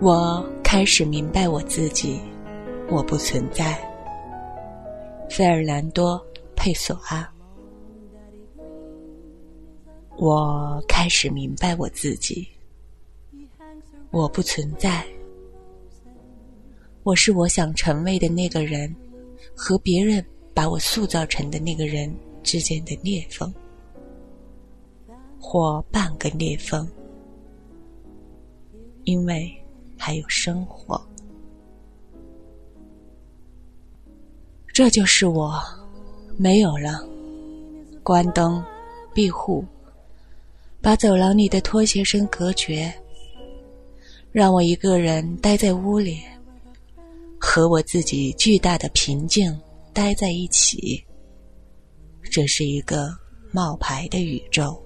我开始明白我自己，我不存在。费尔南多·佩索阿。我开始明白我自己，我不存在。我是我想成为的那个人，和别人把我塑造成的那个人之间的裂缝，或半个裂缝，因为。还有生活，这就是我，没有了。关灯，闭户，把走廊里的拖鞋声隔绝，让我一个人待在屋里，和我自己巨大的平静待在一起。这是一个冒牌的宇宙。